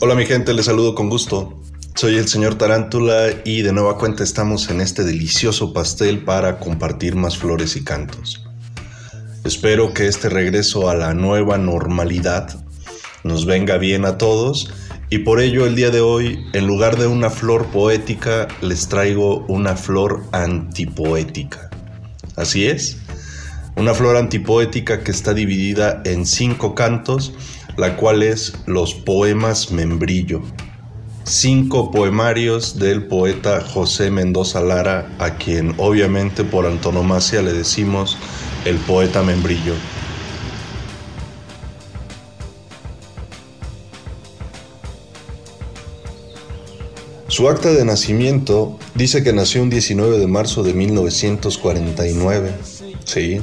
Hola mi gente, les saludo con gusto. Soy el señor Tarántula y de nueva cuenta estamos en este delicioso pastel para compartir más flores y cantos. Espero que este regreso a la nueva normalidad nos venga bien a todos y por ello el día de hoy, en lugar de una flor poética, les traigo una flor antipoética. Así es, una flor antipoética que está dividida en cinco cantos, la cual es los poemas membrillo. Cinco poemarios del poeta José Mendoza Lara, a quien obviamente por antonomasia le decimos el poeta membrillo. Su acta de nacimiento dice que nació un 19 de marzo de 1949. Sí,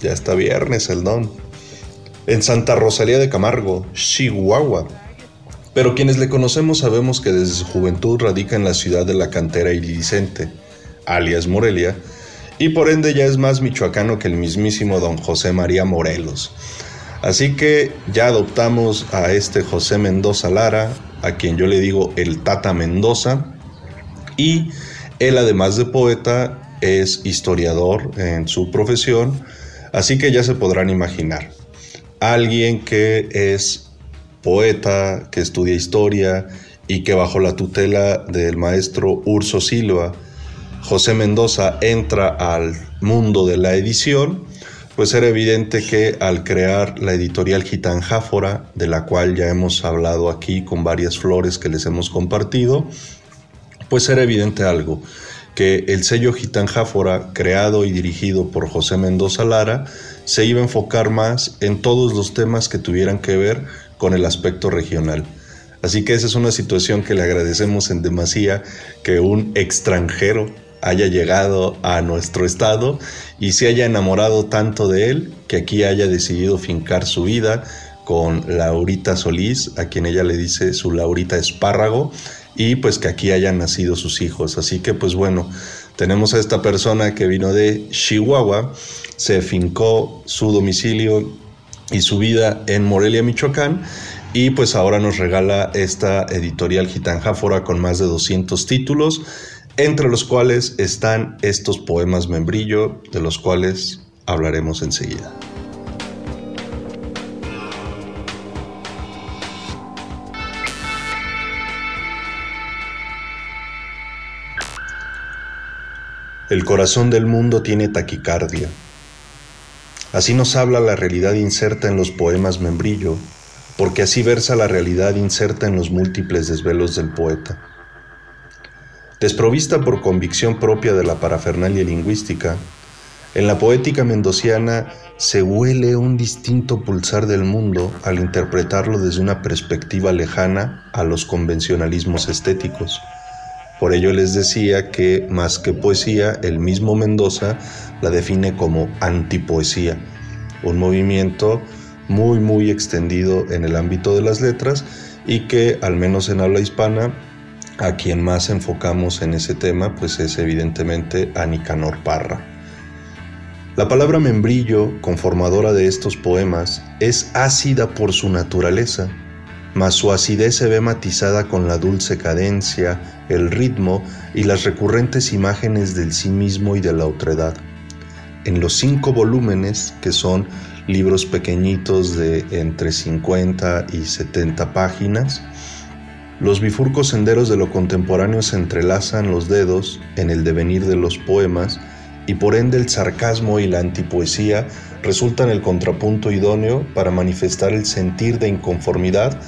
ya está viernes el don. En Santa Rosalía de Camargo, Chihuahua. Pero quienes le conocemos sabemos que desde su juventud radica en la ciudad de la cantera iridiscente, alias Morelia, y por ende ya es más michoacano que el mismísimo don José María Morelos. Así que ya adoptamos a este José Mendoza Lara, a quien yo le digo el Tata Mendoza, y él además de poeta es historiador en su profesión, así que ya se podrán imaginar. Alguien que es poeta, que estudia historia y que bajo la tutela del maestro Urso Silva, José Mendoza entra al mundo de la edición, pues era evidente que al crear la editorial Gitanjáfora, de la cual ya hemos hablado aquí con varias flores que les hemos compartido, pues era evidente algo, que el sello Gitanjáfora, creado y dirigido por José Mendoza Lara, se iba a enfocar más en todos los temas que tuvieran que ver con el aspecto regional. Así que esa es una situación que le agradecemos en demasía que un extranjero haya llegado a nuestro estado y se haya enamorado tanto de él que aquí haya decidido fincar su vida con Laurita Solís, a quien ella le dice su Laurita Espárrago, y pues que aquí hayan nacido sus hijos. Así que pues bueno, tenemos a esta persona que vino de Chihuahua, se fincó su domicilio y su vida en Morelia, Michoacán, y pues ahora nos regala esta editorial Gitanjáfora con más de 200 títulos entre los cuales están estos poemas membrillo, de los cuales hablaremos enseguida. El corazón del mundo tiene taquicardia. Así nos habla la realidad inserta en los poemas membrillo, porque así versa la realidad inserta en los múltiples desvelos del poeta. Desprovista por convicción propia de la parafernalia lingüística, en la poética mendociana se huele un distinto pulsar del mundo al interpretarlo desde una perspectiva lejana a los convencionalismos estéticos. Por ello les decía que más que poesía, el mismo Mendoza la define como antipoesía, un movimiento muy muy extendido en el ámbito de las letras y que al menos en habla hispana a quien más enfocamos en ese tema, pues es evidentemente a Nicanor Parra. La palabra membrillo, conformadora de estos poemas, es ácida por su naturaleza, mas su acidez se ve matizada con la dulce cadencia, el ritmo y las recurrentes imágenes del sí mismo y de la otredad. En los cinco volúmenes, que son libros pequeñitos de entre 50 y 70 páginas, los bifurcos senderos de lo contemporáneo se entrelazan los dedos en el devenir de los poemas y por ende el sarcasmo y la antipoesía resultan el contrapunto idóneo para manifestar el sentir de inconformidad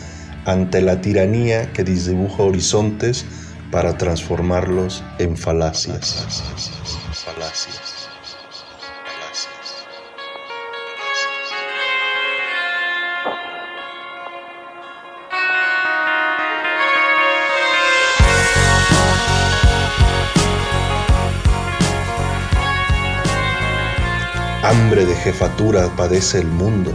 ante la tiranía que disdibuja horizontes para transformarlos en falacias. Hambre de jefatura padece el mundo.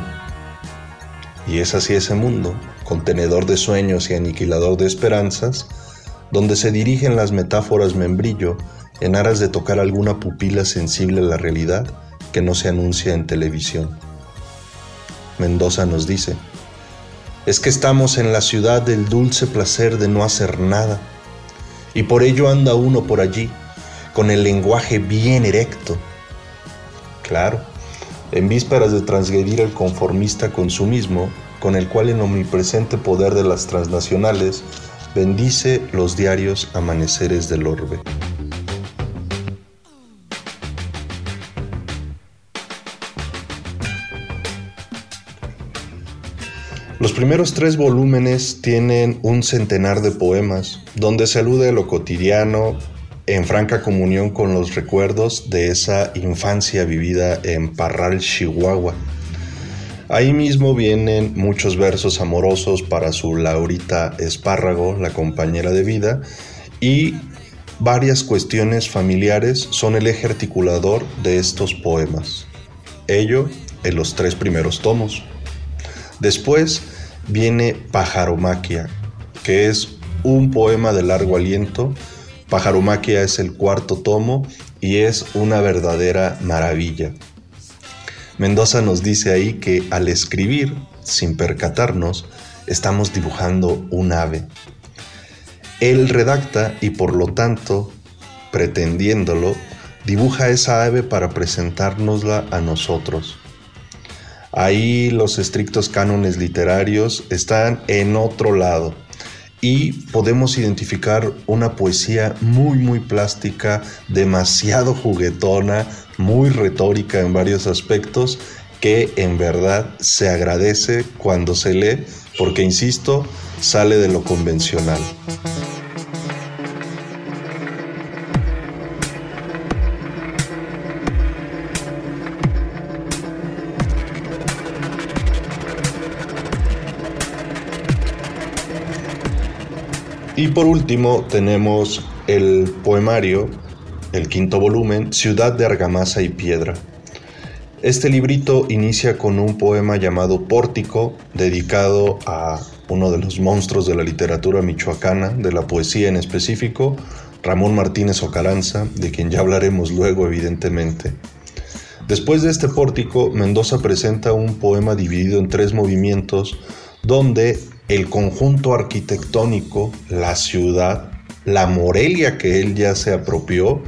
Y es así ese mundo, contenedor de sueños y aniquilador de esperanzas, donde se dirigen las metáforas membrillo en aras de tocar alguna pupila sensible a la realidad que no se anuncia en televisión. Mendoza nos dice, es que estamos en la ciudad del dulce placer de no hacer nada. Y por ello anda uno por allí, con el lenguaje bien erecto. Claro, en vísperas de transgredir el conformista consumismo, con el cual el omnipresente poder de las transnacionales bendice los diarios amaneceres del orbe. Los primeros tres volúmenes tienen un centenar de poemas, donde se alude a lo cotidiano, en franca comunión con los recuerdos de esa infancia vivida en Parral, Chihuahua. Ahí mismo vienen muchos versos amorosos para su Laurita Espárrago, la compañera de vida, y varias cuestiones familiares son el eje articulador de estos poemas. Ello en los tres primeros tomos. Después viene Pajaromaquia, que es un poema de largo aliento. Pajaromaquia es el cuarto tomo y es una verdadera maravilla. Mendoza nos dice ahí que al escribir, sin percatarnos, estamos dibujando un ave. Él redacta y por lo tanto, pretendiéndolo, dibuja esa ave para presentárnosla a nosotros. Ahí los estrictos cánones literarios están en otro lado y podemos identificar una poesía muy muy plástica, demasiado juguetona, muy retórica en varios aspectos que en verdad se agradece cuando se lee porque, insisto, sale de lo convencional. Y por último tenemos el poemario, el quinto volumen, Ciudad de Argamasa y Piedra. Este librito inicia con un poema llamado Pórtico, dedicado a uno de los monstruos de la literatura michoacana, de la poesía en específico, Ramón Martínez Ocaranza, de quien ya hablaremos luego evidentemente. Después de este pórtico, Mendoza presenta un poema dividido en tres movimientos, donde el conjunto arquitectónico, la ciudad, la Morelia que él ya se apropió,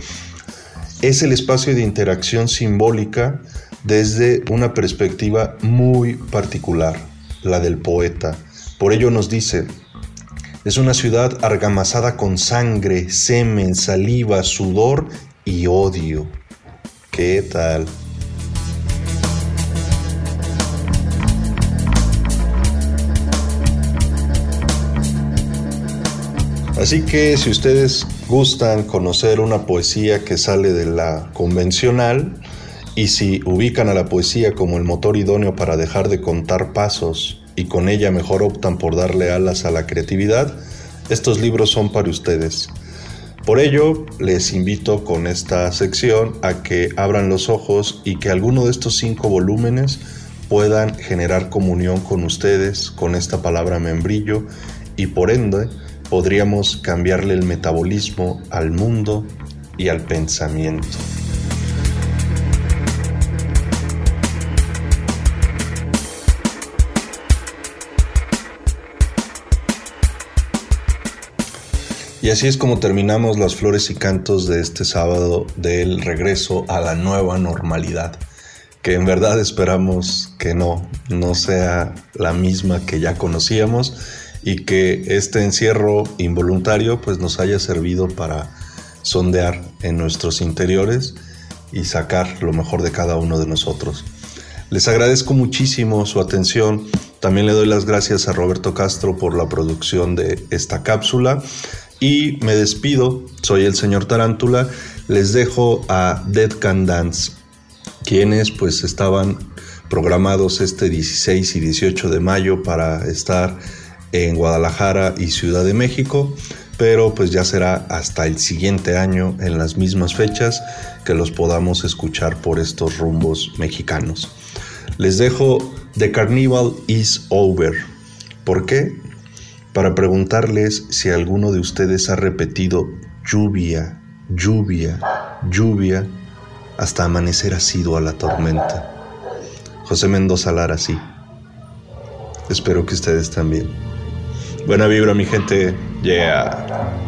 es el espacio de interacción simbólica desde una perspectiva muy particular, la del poeta. Por ello nos dice, es una ciudad argamazada con sangre, semen, saliva, sudor y odio. ¿Qué tal? Así que si ustedes gustan conocer una poesía que sale de la convencional y si ubican a la poesía como el motor idóneo para dejar de contar pasos y con ella mejor optan por darle alas a la creatividad, estos libros son para ustedes. Por ello, les invito con esta sección a que abran los ojos y que alguno de estos cinco volúmenes puedan generar comunión con ustedes con esta palabra membrillo y por ende podríamos cambiarle el metabolismo al mundo y al pensamiento. Y así es como terminamos las flores y cantos de este sábado del regreso a la nueva normalidad, que en verdad esperamos que no, no sea la misma que ya conocíamos y que este encierro involuntario pues nos haya servido para sondear en nuestros interiores y sacar lo mejor de cada uno de nosotros. Les agradezco muchísimo su atención. También le doy las gracias a Roberto Castro por la producción de esta cápsula. Y me despido, soy el señor Tarántula. Les dejo a Dead Can Dance, quienes pues estaban programados este 16 y 18 de mayo para estar en Guadalajara y Ciudad de México, pero pues ya será hasta el siguiente año en las mismas fechas que los podamos escuchar por estos rumbos mexicanos. Les dejo The Carnival is Over. ¿Por qué? Para preguntarles si alguno de ustedes ha repetido lluvia, lluvia, lluvia, hasta amanecer asido a la tormenta. José Mendoza Lara sí. Espero que ustedes también. Buena vibra, mi gente. Yeah.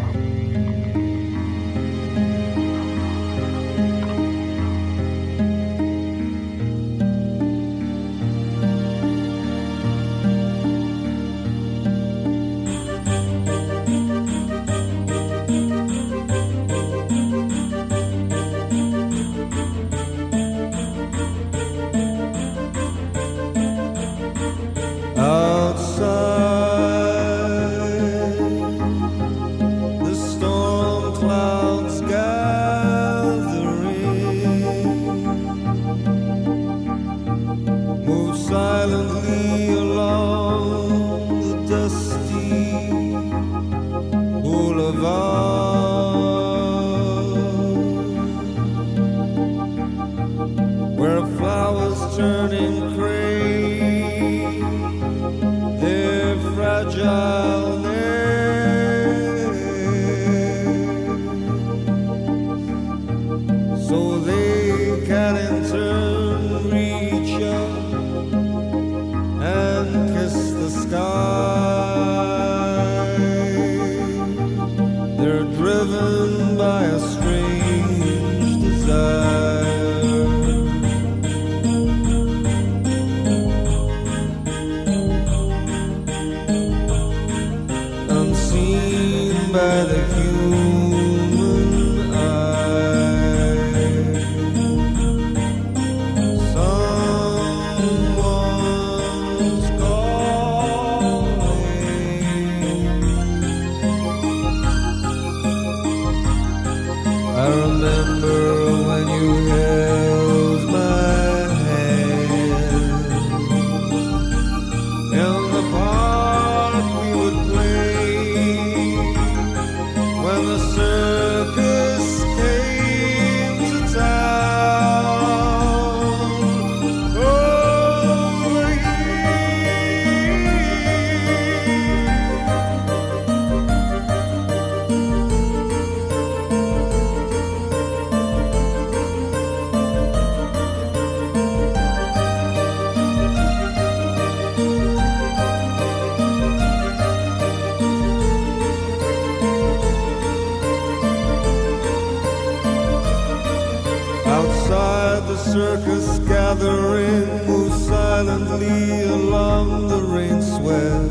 circus gathering moves silently along the rain swept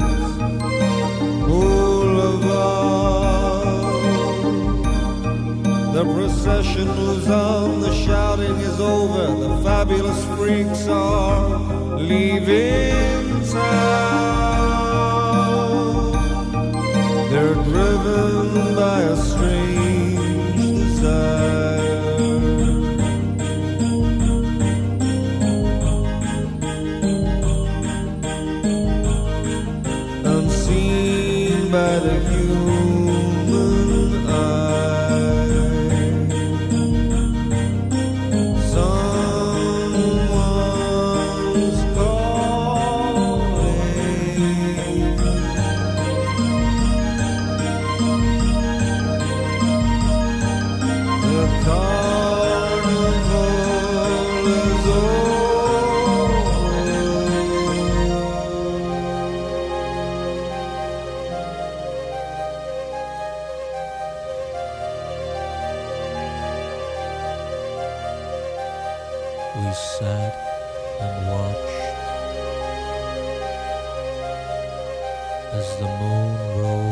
boulevard. The procession moves on, the shouting is over, the fabulous freaks are leaving town. They're driven and watched as the moon rose.